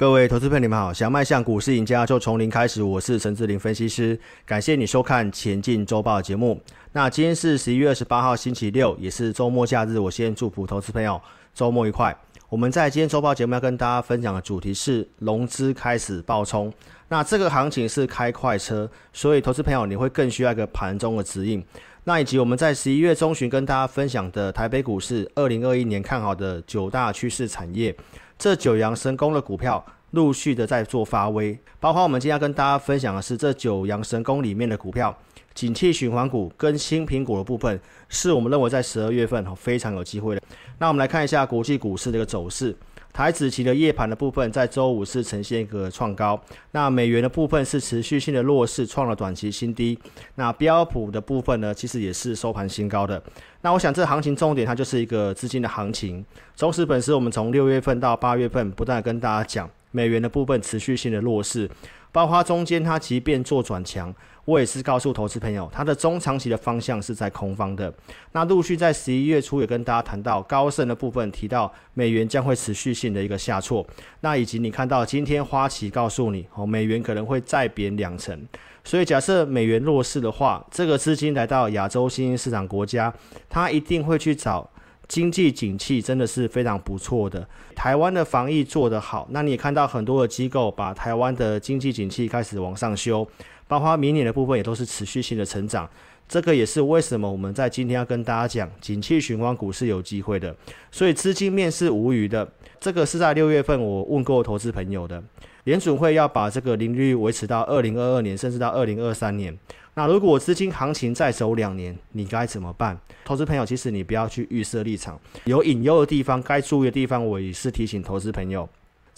各位投资朋友，你们好！想迈向股市赢家，就从零开始。我是陈志林分析师，感谢你收看《前进周报》节目。那今天是十一月二十八号，星期六，也是周末假日。我先祝福投资朋友周末愉快。我们在今天周报节目要跟大家分享的主题是融资开始爆冲。那这个行情是开快车，所以投资朋友你会更需要一个盘中的指引。那以及我们在十一月中旬跟大家分享的台北股市二零二一年看好的九大趋势产业。这九阳神功的股票陆续的在做发威，包括我们今天要跟大家分享的是这九阳神功里面的股票，景气循环股跟新苹果的部分，是我们认为在十二月份非常有机会的。那我们来看一下国际股市的一个走势。台指期的夜盘的部分，在周五是呈现一个创高，那美元的部分是持续性的弱势，创了短期新低。那标普的部分呢，其实也是收盘新高的。那我想这行情重点，它就是一个资金的行情。中时本身，我们从六月份到八月份，不断跟大家讲，美元的部分持续性的弱势，包括中间它即便做转强。我也是告诉投资朋友，它的中长期的方向是在空方的。那陆续在十一月初也跟大家谈到高盛的部分，提到美元将会持续性的一个下挫。那以及你看到今天花旗告诉你，哦，美元可能会再贬两成。所以假设美元弱势的话，这个资金来到亚洲新兴市场国家，它一定会去找经济景气真的是非常不错的。台湾的防疫做得好，那你也看到很多的机构把台湾的经济景气开始往上修。包括明年的部分也都是持续性的成长，这个也是为什么我们在今天要跟大家讲，景气循环股是有机会的，所以资金面是无虞的。这个是在六月份我问过投资朋友的，联准会要把这个利率维持到二零二二年，甚至到二零二三年。那如果资金行情再走两年，你该怎么办？投资朋友，其实你不要去预设立场，有隐忧的地方，该注意的地方，我也是提醒投资朋友。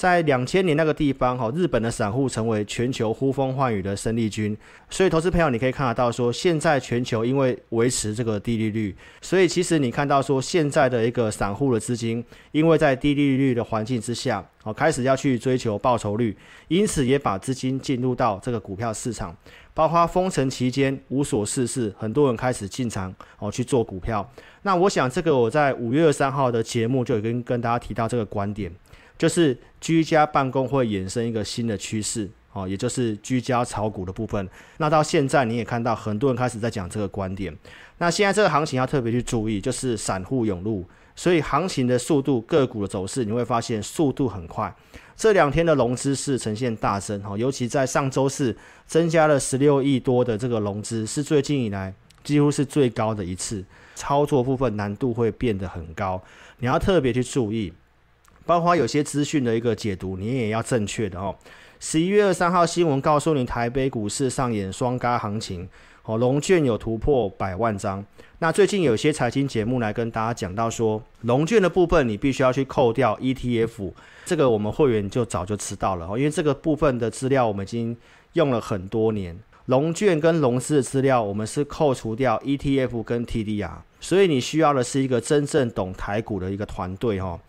在两千年那个地方，哈，日本的散户成为全球呼风唤雨的生力军。所以，投资朋友，你可以看得到，说现在全球因为维持这个低利率，所以其实你看到说现在的一个散户的资金，因为在低利率的环境之下，哦，开始要去追求报酬率，因此也把资金进入到这个股票市场。包括封城期间无所事事，很多人开始进场哦去做股票。那我想，这个我在五月二三号的节目就已经跟大家提到这个观点。就是居家办公会衍生一个新的趋势，哦，也就是居家炒股的部分。那到现在你也看到很多人开始在讲这个观点。那现在这个行情要特别去注意，就是散户涌入，所以行情的速度、个股的走势，你会发现速度很快。这两天的融资是呈现大增，哈，尤其在上周四增加了十六亿多的这个融资，是最近以来几乎是最高的一次。操作部分难度会变得很高，你要特别去注意。包括有些资讯的一个解读，你也要正确的哦。十一月二三号新闻告诉你，台北股市上演双轧行情，哦，龙券有突破百万张。那最近有些财经节目来跟大家讲到说，龙券的部分你必须要去扣掉 ETF，这个我们会员就早就知道了哦，因为这个部分的资料我们已经用了很多年，龙券跟龙资的资料我们是扣除掉 ETF 跟 TDR，所以你需要的是一个真正懂台股的一个团队哦。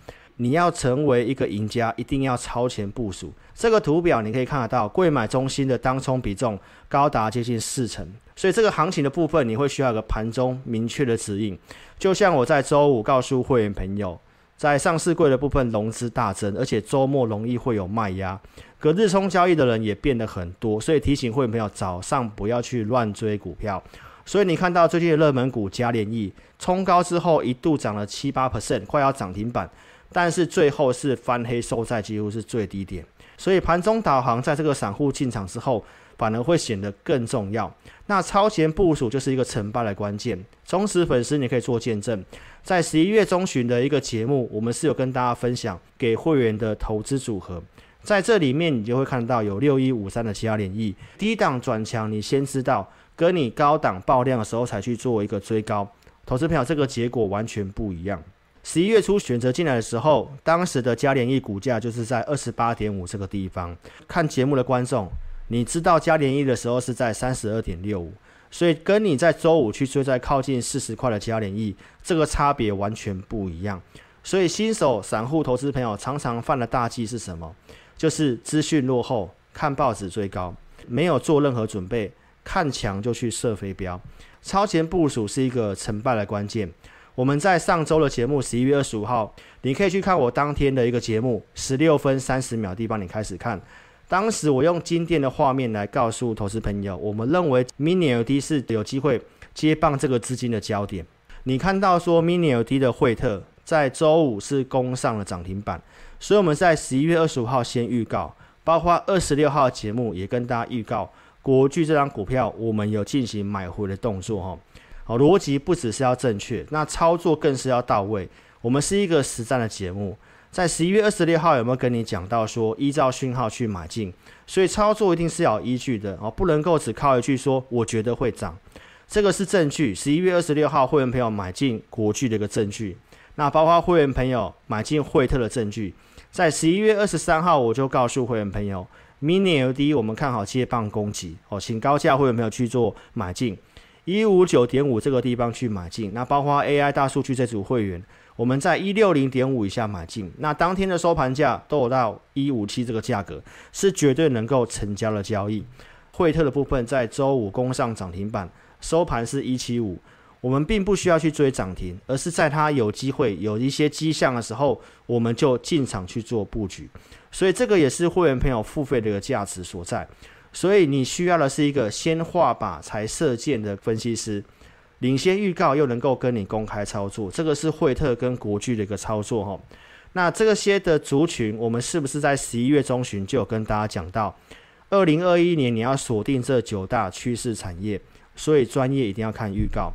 你要成为一个赢家，一定要超前部署。这个图表你可以看得到，柜买中心的当冲比重高达接近四成，所以这个行情的部分你会需要一个盘中明确的指引。就像我在周五告诉会员朋友，在上市柜的部分融资大增，而且周末容易会有卖压，隔日冲交易的人也变得很多，所以提醒会员朋友早上不要去乱追股票。所以你看到最近的热门股加联益冲高之后一度涨了七八 percent，快要涨停板。但是最后是翻黑收在几乎是最低点，所以盘中导航在这个散户进场之后，反而会显得更重要。那超前部署就是一个成败的关键。忠实粉丝你可以做见证，在十一月中旬的一个节目，我们是有跟大家分享给会员的投资组合，在这里面你就会看到有六一五三的其他联益低档转强，你先知道，跟你高档爆量的时候才去做一个追高，投资票这个结果完全不一样。十一月初选择进来的时候，当时的嘉联益股价就是在二十八点五这个地方。看节目的观众，你知道嘉联益的时候是在三十二点六五，所以跟你在周五去追在靠近四十块的嘉联益，这个差别完全不一样。所以新手散户投资朋友常常犯的大忌是什么？就是资讯落后，看报纸追高，没有做任何准备，看强就去射飞镖。超前部署是一个成败的关键。我们在上周的节目十一月二十五号，你可以去看我当天的一个节目，十六分三十秒地帮你开始看。当时我用经典的画面来告诉投资朋友，我们认为 Mini LED 是有机会接棒这个资金的焦点。你看到说 Mini LED 的惠特在周五是攻上了涨停板，所以我们在十一月二十五号先预告，包括二十六号节目也跟大家预告，国巨这张股票我们有进行买回的动作哈。好，逻辑不只是要正确，那操作更是要到位。我们是一个实战的节目，在十一月二十六号有没有跟你讲到说依照讯号去买进？所以操作一定是要有依据的哦，不能够只靠一句说我觉得会涨，这个是证据。十一月二十六号会员朋友买进国巨的一个证据，那包括会员朋友买进惠特的证据。在十一月二十三号我就告诉会员朋友，Mini LD 我们看好接棒攻击哦，请高价会员朋友去做买进。一五九点五这个地方去买进，那包括 AI 大数据这组会员，我们在一六零点五以下买进，那当天的收盘价都有到一五七这个价格，是绝对能够成交的交易。惠特的部分在周五攻上涨停板，收盘是一七五，我们并不需要去追涨停，而是在它有机会有一些迹象的时候，我们就进场去做布局，所以这个也是会员朋友付费的一个价值所在。所以你需要的是一个先画靶才射箭的分析师，领先预告又能够跟你公开操作，这个是惠特跟国巨的一个操作哈。那这些的族群，我们是不是在十一月中旬就有跟大家讲到，二零二一年你要锁定这九大趋势产业，所以专业一定要看预告，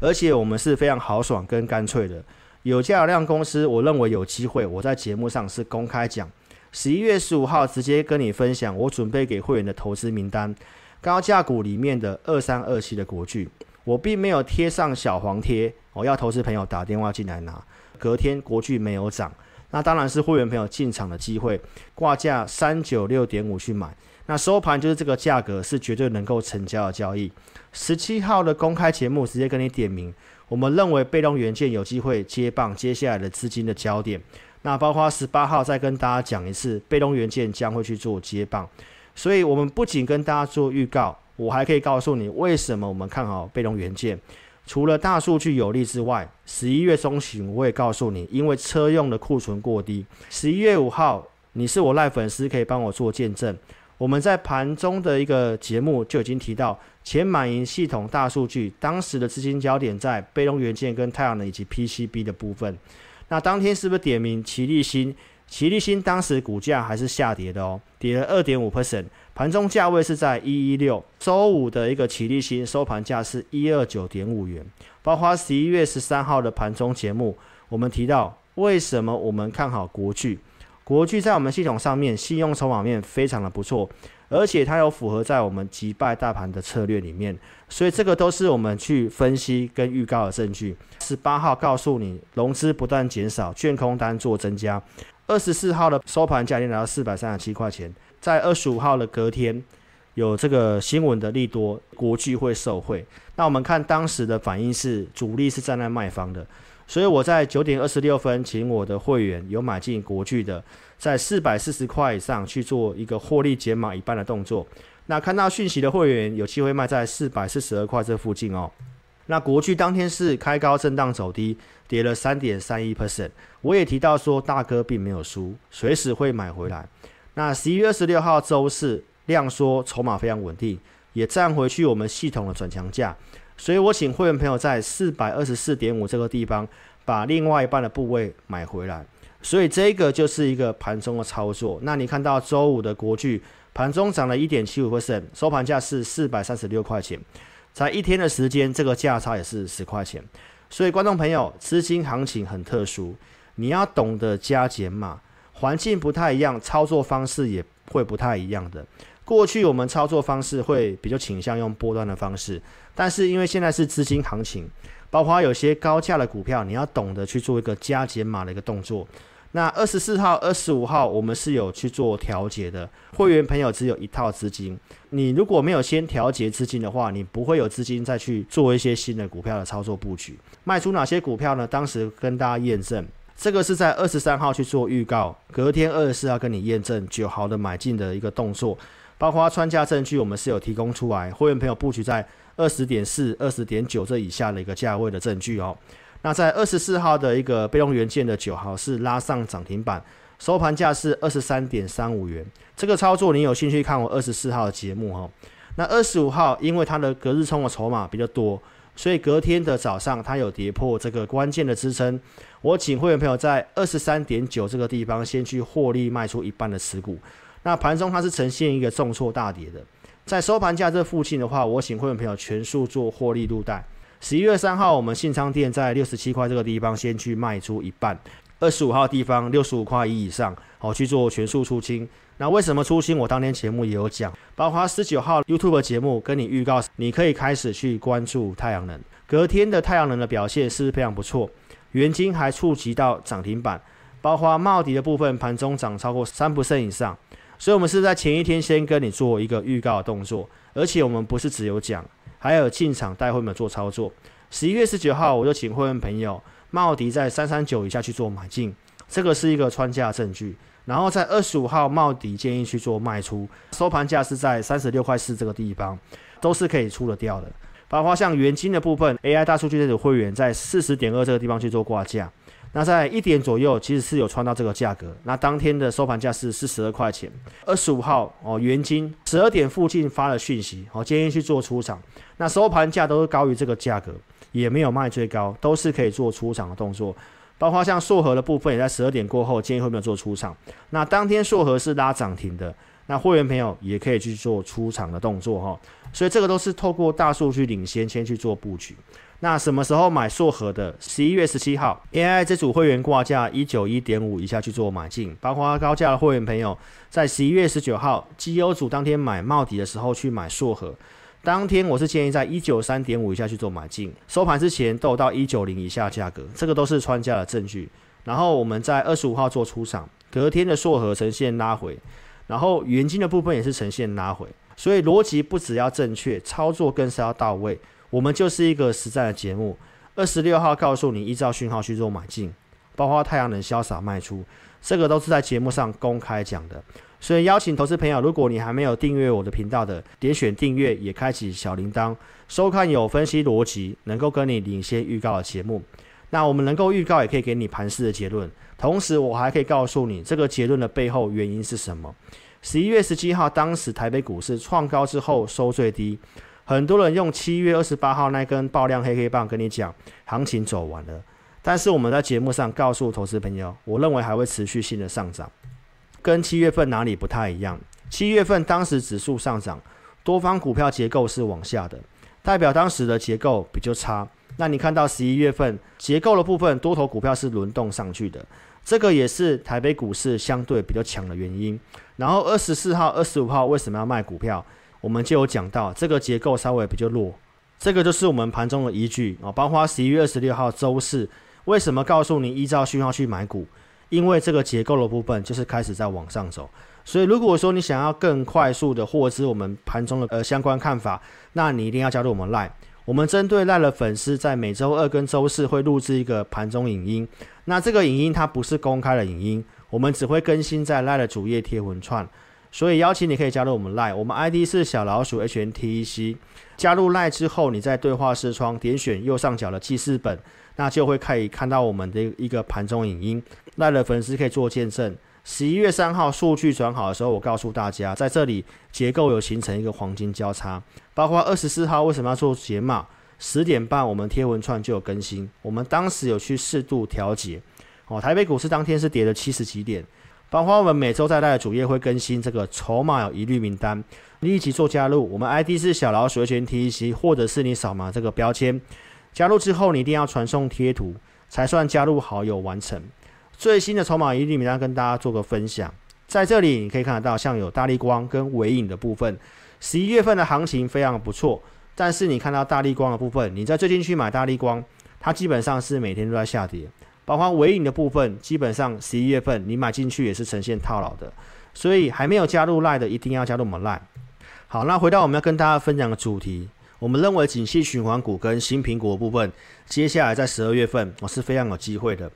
而且我们是非常豪爽跟干脆的，有价量公司，我认为有机会，我在节目上是公开讲。十一月十五号，直接跟你分享我准备给会员的投资名单，高价股里面的二三二七的国巨，我并没有贴上小黄贴，我要投资朋友打电话进来拿。隔天国巨没有涨，那当然是会员朋友进场的机会，挂价三九六点五去买，那收盘就是这个价格，是绝对能够成交的交易。十七号的公开节目直接跟你点名，我们认为被动元件有机会接棒接下来的资金的焦点。那包括十八号再跟大家讲一次，被动元件将会去做接棒，所以我们不仅跟大家做预告，我还可以告诉你为什么我们看好被动元件。除了大数据有利之外，十一月中旬我也告诉你，因为车用的库存过低。十一月五号，你是我赖粉丝，可以帮我做见证。我们在盘中的一个节目就已经提到，前满盈系统大数据当时的资金焦点在被动元件跟太阳能以及 PCB 的部分。那当天是不是点名奇力新？奇力新当时股价还是下跌的哦，跌了二点五 percent，盘中价位是在一一六。周五的一个奇力新收盘价是一二九点五元。包括十一月十三号的盘中节目，我们提到为什么我们看好国巨？国巨在我们系统上面信用筹码面非常的不错。而且它有符合在我们击败大盘的策略里面，所以这个都是我们去分析跟预告的证据。十八号告诉你融资不断减少，券空单做增加。二十四号的收盘价已经来到四百三十七块钱，在二十五号的隔天有这个新闻的利多，国巨会受惠。那我们看当时的反应是主力是站在卖方的，所以我在九点二十六分请我的会员有买进国巨的。在四百四十块以上去做一个获利减码一半的动作，那看到讯息的会员有机会卖在四百四十二块这附近哦。那国巨当天是开高震荡走低，跌了三点三一 percent。我也提到说大哥并没有输，随时会买回来。那十一月二十六号周四量缩，筹码非常稳定，也站回去我们系统的转强价，所以我请会员朋友在四百二十四点五这个地方把另外一半的部位买回来。所以这个就是一个盘中的操作。那你看到周五的国巨盘中涨了一点七五 percent，收盘价是四百三十六块钱，才一天的时间，这个价差也是十块钱。所以观众朋友，资金行情很特殊，你要懂得加减码，环境不太一样，操作方式也会不太一样的。过去我们操作方式会比较倾向用波段的方式，但是因为现在是资金行情，包括有些高价的股票，你要懂得去做一个加减码的一个动作。那二十四号、二十五号，我们是有去做调节的。会员朋友只有一套资金，你如果没有先调节资金的话，你不会有资金再去做一些新的股票的操作布局。卖出哪些股票呢？当时跟大家验证，这个是在二十三号去做预告，隔天二十四号跟你验证九号的买进的一个动作，包括穿价证据，我们是有提供出来。会员朋友布局在二十点四、二十点九这以下的一个价位的证据哦。那在二十四号的一个被动元件的九号是拉上涨停板，收盘价是二十三点三五元。这个操作你有兴趣看我二十四号的节目哈？那二十五号因为它的隔日冲的筹码比较多，所以隔天的早上它有跌破这个关键的支撑。我请会员朋友在二十三点九这个地方先去获利卖出一半的持股。那盘中它是呈现一个重挫大跌的，在收盘价这附近的话，我请会员朋友全数做获利入袋。十一月三号，我们信昌店在六十七块这个地方先去卖出一半，二十五号地方六十五块一以上，好去做全数出清。那为什么出清？我当天节目也有讲，包括十九号 YouTube 节目跟你预告，你可以开始去关注太阳能。隔天的太阳能的表现是非常不错，元晶还触及到涨停板，包括茂迪的部分盘中涨超过三%以上，所以我们是在前一天先跟你做一个预告的动作，而且我们不是只有讲。还有进场带会员做操作。十一月十九号，我就请会员朋友茂迪在三三九以下去做买进，这个是一个穿价证据。然后在二十五号，茂迪建议去做卖出，收盘价是在三十六块四这个地方，都是可以出得掉的。包括像元金的部分，AI 大数据这组会员在四十点二这个地方去做挂价。那在一点左右，其实是有穿到这个价格。那当天的收盘价是四十二块钱。二十五号哦，元金十二点附近发了讯息，哦，建议去做出场。那收盘价都是高于这个价格，也没有卖最高，都是可以做出场的动作。包括像硕和的部分，也在十二点过后建议会没有做出场。那当天硕和是拉涨停的，那会员朋友也可以去做出场的动作哈。所以这个都是透过大数据领先，先去做布局。那什么时候买硕禾的？十一月十七号，AI 这组会员挂价一九一点五以下去做买进，包括高价的会员朋友，在十一月十九号绩优组当天买茂迪的时候去买硕禾，当天我是建议在一九三点五以下去做买进，收盘之前都到一九零以下价格，这个都是穿价的证据。然后我们在二十五号做出场，隔天的硕禾呈现拉回，然后元金的部分也是呈现拉回，所以逻辑不只要正确，操作更是要到位。我们就是一个实战的节目。二十六号告诉你，依照讯号去做买进，包括太阳能潇洒卖出，这个都是在节目上公开讲的。所以邀请投资朋友，如果你还没有订阅我的频道的，点选订阅，也开启小铃铛，收看有分析逻辑，能够跟你领先预告的节目。那我们能够预告，也可以给你盘势的结论。同时，我还可以告诉你这个结论的背后原因是什么。十一月十七号，当时台北股市创高之后收最低。很多人用七月二十八号那根爆量黑黑棒跟你讲，行情走完了。但是我们在节目上告诉投资朋友，我认为还会持续性的上涨，跟七月份哪里不太一样？七月份当时指数上涨，多方股票结构是往下的，代表当时的结构比较差。那你看到十一月份结构的部分，多头股票是轮动上去的，这个也是台北股市相对比较强的原因。然后二十四号、二十五号为什么要卖股票？我们就有讲到这个结构稍微比较弱，这个就是我们盘中的依据啊。包括十一月二十六号周四，为什么告诉你依照讯号去买股？因为这个结构的部分就是开始在往上走。所以如果说你想要更快速的获知我们盘中的呃相关看法，那你一定要加入我们 Line。我们针对 Line 的粉丝，在每周二跟周四会录制一个盘中影音。那这个影音它不是公开的影音，我们只会更新在 Line 的主页贴文串。所以邀请你可以加入我们 Line，我们 ID 是小老鼠 HNTEC。加入 Line 之后，你在对话视窗点选右上角的记事本，那就会可以看到我们的一个盘中影音。赖的粉丝可以做见证。十一月三号数据转好的时候，我告诉大家，在这里结构有形成一个黄金交叉。包括二十四号为什么要做解码？十点半我们贴文串就有更新，我们当时有去适度调节。哦，台北股市当天是跌了七十几点。包括我们每周在台的主页会更新这个筹码有疑虑名单，立即做加入。我们 ID 是小老鼠 HNTEC，或者是你扫码这个标签，加入之后你一定要传送贴图，才算加入好友完成。最新的筹码疑虑名单跟大家做个分享，在这里你可以看得到，像有大立光跟纬颖的部分，十一月份的行情非常不错，但是你看到大立光的部分，你在最近去买大立光，它基本上是每天都在下跌。包括尾影的部分，基本上十一月份你买进去也是呈现套牢的，所以还没有加入 Line 的一定要加入我们 Line。好，那回到我们要跟大家分享的主题，我们认为景气循环股跟新苹果部分，接下来在十二月份我是非常有机会的。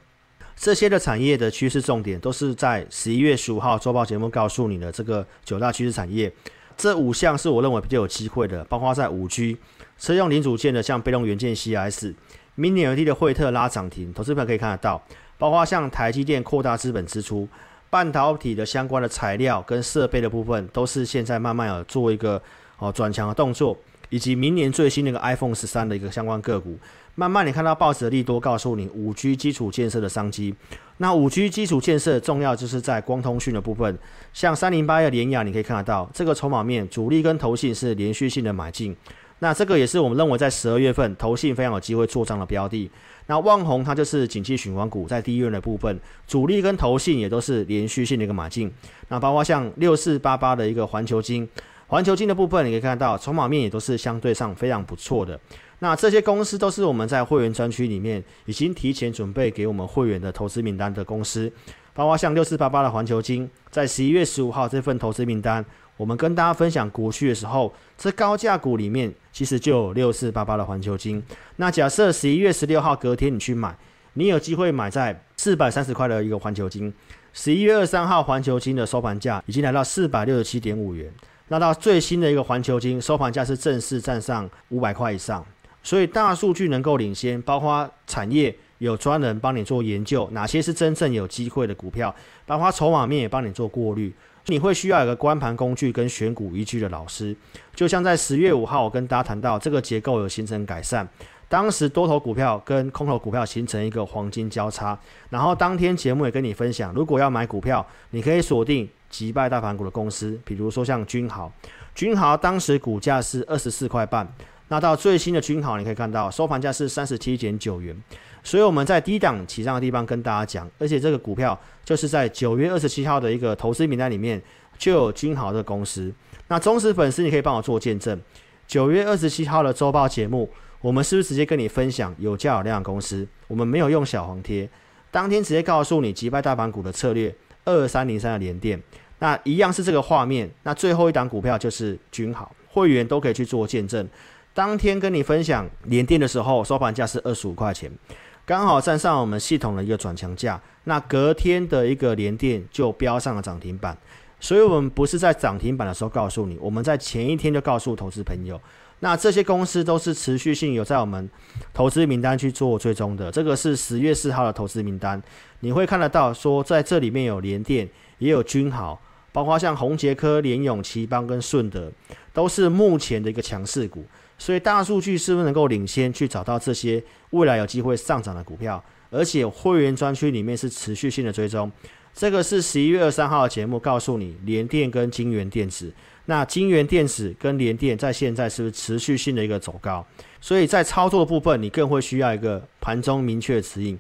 这些的产业的趋势重点都是在十一月十五号周报节目告诉你的这个九大趋势产业，这五项是我认为比较有机会的，包括在五 G、车用零组件的像被动元件 CS。Mini LED 的惠特拉涨停，投资朋友可以看得到，包括像台积电扩大资本支出，半导体的相关的材料跟设备的部分，都是现在慢慢有做一个哦转强的动作，以及明年最新那个 iPhone 十三的一个相关个股，慢慢你看到报纸的利多告诉你五 G 基础建设的商机。那五 G 基础建设重要就是在光通讯的部分，像三零八一的联亚，你可以看得到这个筹码面主力跟投信是连续性的买进。那这个也是我们认为在十二月份投信非常有机会做账的标的。那旺宏它就是景气循环股，在第一轮的部分，主力跟投信也都是连续性的一个买进。那包括像六四八八的一个环球金，环球金的部分你可以看到筹码面也都是相对上非常不错的。那这些公司都是我们在会员专区里面已经提前准备给我们会员的投资名单的公司，包括像六四八八的环球金，在十一月十五号这份投资名单。我们跟大家分享股息的时候，这高价股里面其实就有六四八八的环球金。那假设十一月十六号隔天你去买，你有机会买在四百三十块的一个环球金。十一月二三号环球金的收盘价已经来到四百六十七点五元。那到最新的一个环球金收盘价是正式站上五百块以上。所以大数据能够领先，包括产业有专人帮你做研究，哪些是真正有机会的股票，包括筹码面也帮你做过滤。你会需要有个观盘工具跟选股依据的老师，就像在十月五号，我跟大家谈到这个结构有形成改善，当时多头股票跟空头股票形成一个黄金交叉，然后当天节目也跟你分享，如果要买股票，你可以锁定击败大盘股的公司，比如说像君豪，君豪当时股价是二十四块半，那到最新的君豪，你可以看到收盘价是三十七点九元。所以我们在低档起涨的地方跟大家讲，而且这个股票就是在九月二十七号的一个投资名单里面就有君豪的公司。那忠实粉丝，你可以帮我做见证。九月二十七号的周报节目，我们是不是直接跟你分享有价有量的公司？我们没有用小黄贴，当天直接告诉你击败大盘股的策略。二三零三的连电，那一样是这个画面。那最后一档股票就是君豪，会员都可以去做见证。当天跟你分享连电的时候，收盘价是二十五块钱。刚好站上我们系统的一个转强价，那隔天的一个联电就标上了涨停板，所以我们不是在涨停板的时候告诉你，我们在前一天就告诉投资朋友，那这些公司都是持续性有在我们投资名单去做追踪的，这个是十月四号的投资名单，你会看得到说在这里面有联电，也有君豪，包括像宏捷科、联永、奇邦跟顺德，都是目前的一个强势股。所以大数据是不是能够领先去找到这些未来有机会上涨的股票？而且会员专区里面是持续性的追踪。这个是十一月二十三号的节目，告诉你联电跟金元电子。那金元电子跟联电在现在是不是持续性的一个走高？所以在操作部分，你更会需要一个盘中明确的指引。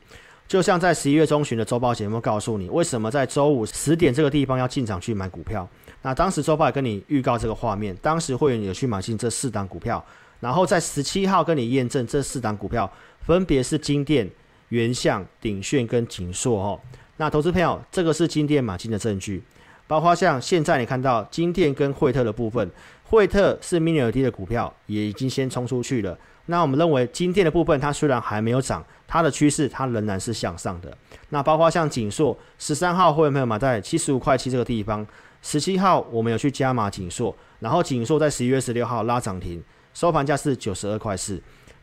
就像在十一月中旬的周报节目，告诉你为什么在周五十点这个地方要进场去买股票。那当时周报也跟你预告这个画面，当时会员有去买进这四档股票。然后在十七号跟你验证这四档股票，分别是金电、原相、鼎炫跟景硕哦。那投资朋友，这个是金电买进的证据，包括像现在你看到金电跟惠特的部分，惠特是 Mini LED 的股票，也已经先冲出去了。那我们认为金电的部分，它虽然还没有涨，它的趋势它仍然是向上的。那包括像景硕，十三号会员朋友买在七十五块七这个地方，十七号我们有去加码景硕，然后景硕在十一月十六号拉涨停。收盘价是九十二块四，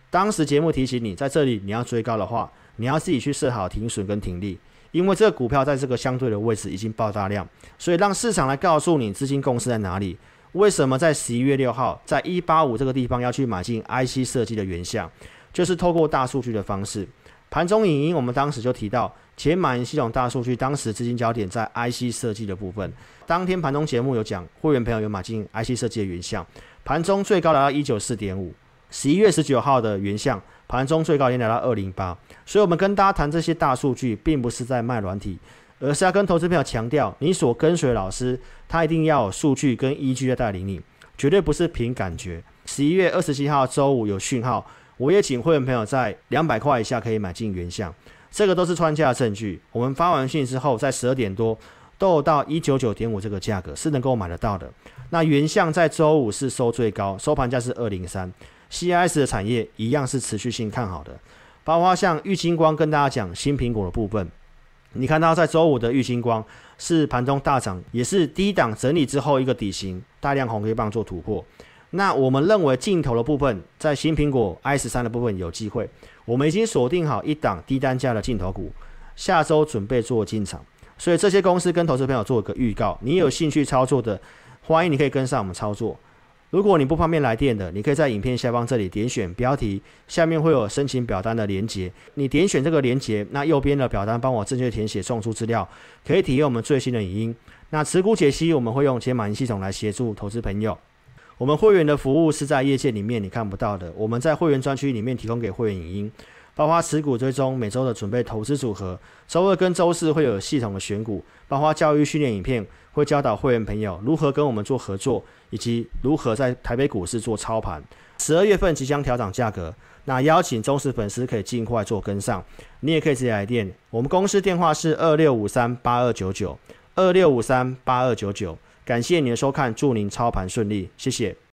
当时节目提醒你，在这里你要追高的话，你要自己去设好停损跟停利，因为这个股票在这个相对的位置已经爆大量，所以让市场来告诉你资金共识在哪里。为什么在十一月六号，在一八五这个地方要去买进 IC 设计的原相，就是透过大数据的方式。盘中影音我们当时就提到，前买系统大数据当时资金焦点在 IC 设计的部分。当天盘中节目有讲，会员朋友有买进 IC 设计的原相。盘中最高来到一九四点五，十一月十九号的原相盘中最高已经来到二零八，所以我们跟大家谈这些大数据，并不是在卖软体，而是要跟投资朋友强调，你所跟随老师，他一定要有数据跟依据在带领你，绝对不是凭感觉。十一月二十七号周五有讯号，我也请会员朋友在两百块以下可以买进原相，这个都是穿价证据。我们发完讯之后，在十二点多都有到一九九点五这个价格是能够买得到的。那原相在周五是收最高，收盘价是二零三，CIS 的产业一样是持续性看好的，包括像玉金光跟大家讲新苹果的部分，你看到在周五的玉星光是盘中大涨，也是低档整理之后一个底型大量红黑棒做突破，那我们认为镜头的部分，在新苹果 i 十三的部分有机会。我们已经锁定好一档低单价的镜头股，下周准备做进场。所以这些公司跟投资朋友做一个预告，你有兴趣操作的，欢迎你可以跟上我们操作。如果你不方便来电的，你可以在影片下方这里点选标题，下面会有申请表单的连接。你点选这个连接，那右边的表单帮我正确填写，送出资料，可以体验我们最新的影音。那持股解析，我们会用解码系统来协助投资朋友。我们会员的服务是在业界里面你看不到的，我们在会员专区里面提供给会员影音。包括持股追踪，每周的准备投资组合，周二跟周四会有系统的选股，包括教育训练影片，会教导会员朋友如何跟我们做合作，以及如何在台北股市做操盘。十二月份即将调涨价格，那邀请忠实粉丝可以尽快做跟上，你也可以直接来电，我们公司电话是二六五三八二九九二六五三八二九九，感谢您的收看，祝您操盘顺利，谢谢。